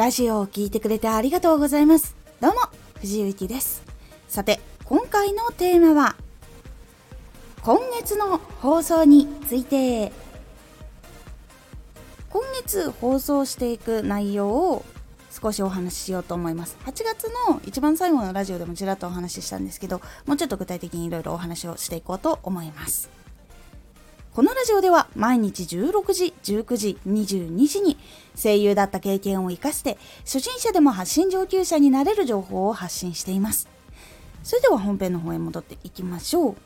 ラジオを聴いてくれてありがとうございます。どうも、藤井幸です。さて、今回のテーマは、今月の放送について。今月放送していく内容を少しお話ししようと思います。8月の一番最後のラジオでもちらっとお話ししたんですけど、もうちょっと具体的にいろいろお話をしていこうと思います。このラジオでは毎日16時、19時、22時に声優だった経験を活かして初心者でも発信上級者になれる情報を発信しています。それでは本編の方へ戻っていきましょう。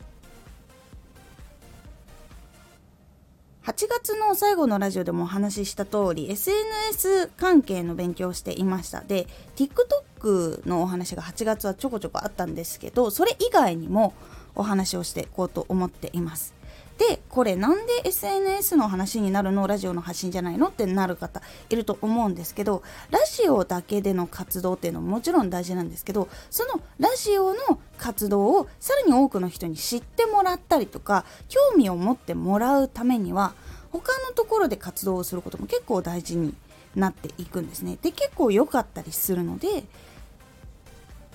8月の最後のラジオでもお話しした通り SNS 関係の勉強をしていましたで TikTok のお話が8月はちょこちょこあったんですけどそれ以外にもお話をしていこうと思っていますでこれなんで SNS の話になるの？ラジオの発信じゃないの？ってなる方いると思うんですけどラジオだけでの活動っていうのももちろん大事なんですけどそのラジオの活動をさらに多くの人に知ってもらったりとか興味を持ってもらうためには他のところで活動をすることも結構大事になっていくんですね。で結構良かったりするので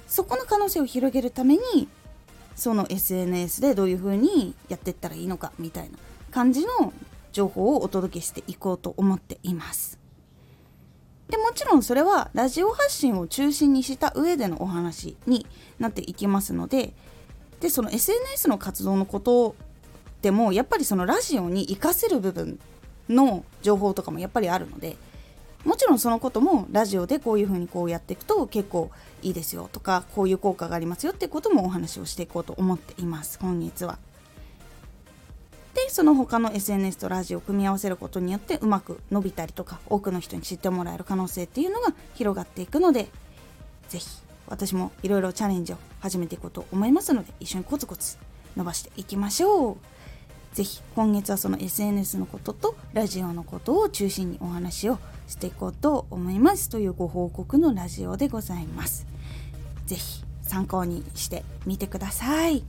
そこの可能性を広げるためにその SNS でどういう風にやっていったらいいのかみたいな感じの情報をお届けしていこうと思っています。でもちろんそれはラジオ発信を中心にした上でのお話になっていきますのででその SNS の活動のことでもやっぱりそのラジオに活かせる部分の情報とかもやっぱりあるのでもちろんそのこともラジオでこういうふうにこうやっていくと結構いいですよとかこういう効果がありますよっていうこともお話をしていこうと思っています今月は。でその他の SNS とラジオを組み合わせることによってうまく伸びたりとか多くの人に知ってもらえる可能性っていうのが広がっていくので是非私もいろいろチャレンジを始めていこうと思いますので一緒にコツコツ伸ばしていきましょう。ぜひ今月はその SNS のこととラジオのことを中心にお話をしていこうと思いますというご報告のラジオでございます。ぜひ参考にしてみてください。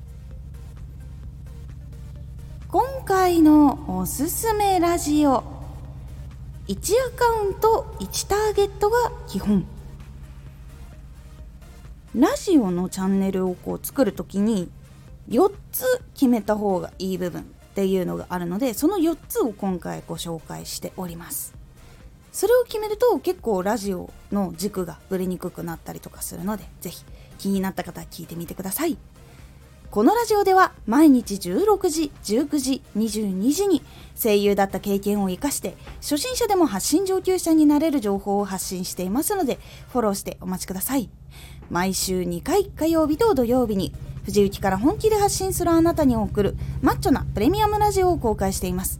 今回のおすすめラジオ1アカウント1ターゲットが基本ラジオのチャンネルをこう作る時に4つ決めた方がいい部分っていうのがあるのでその4つを今回ご紹介しておりますそれを決めると結構ラジオの軸がぶれにくくなったりとかするのでぜひ気になった方は聞いてみてくださいこのラジオでは毎日16時、19時、22時に声優だった経験を生かして初心者でも発信上級者になれる情報を発信していますのでフォローしてお待ちください毎週2回火曜日と土曜日に藤雪から本気で発信するあなたに送るマッチョなプレミアムラジオを公開しています。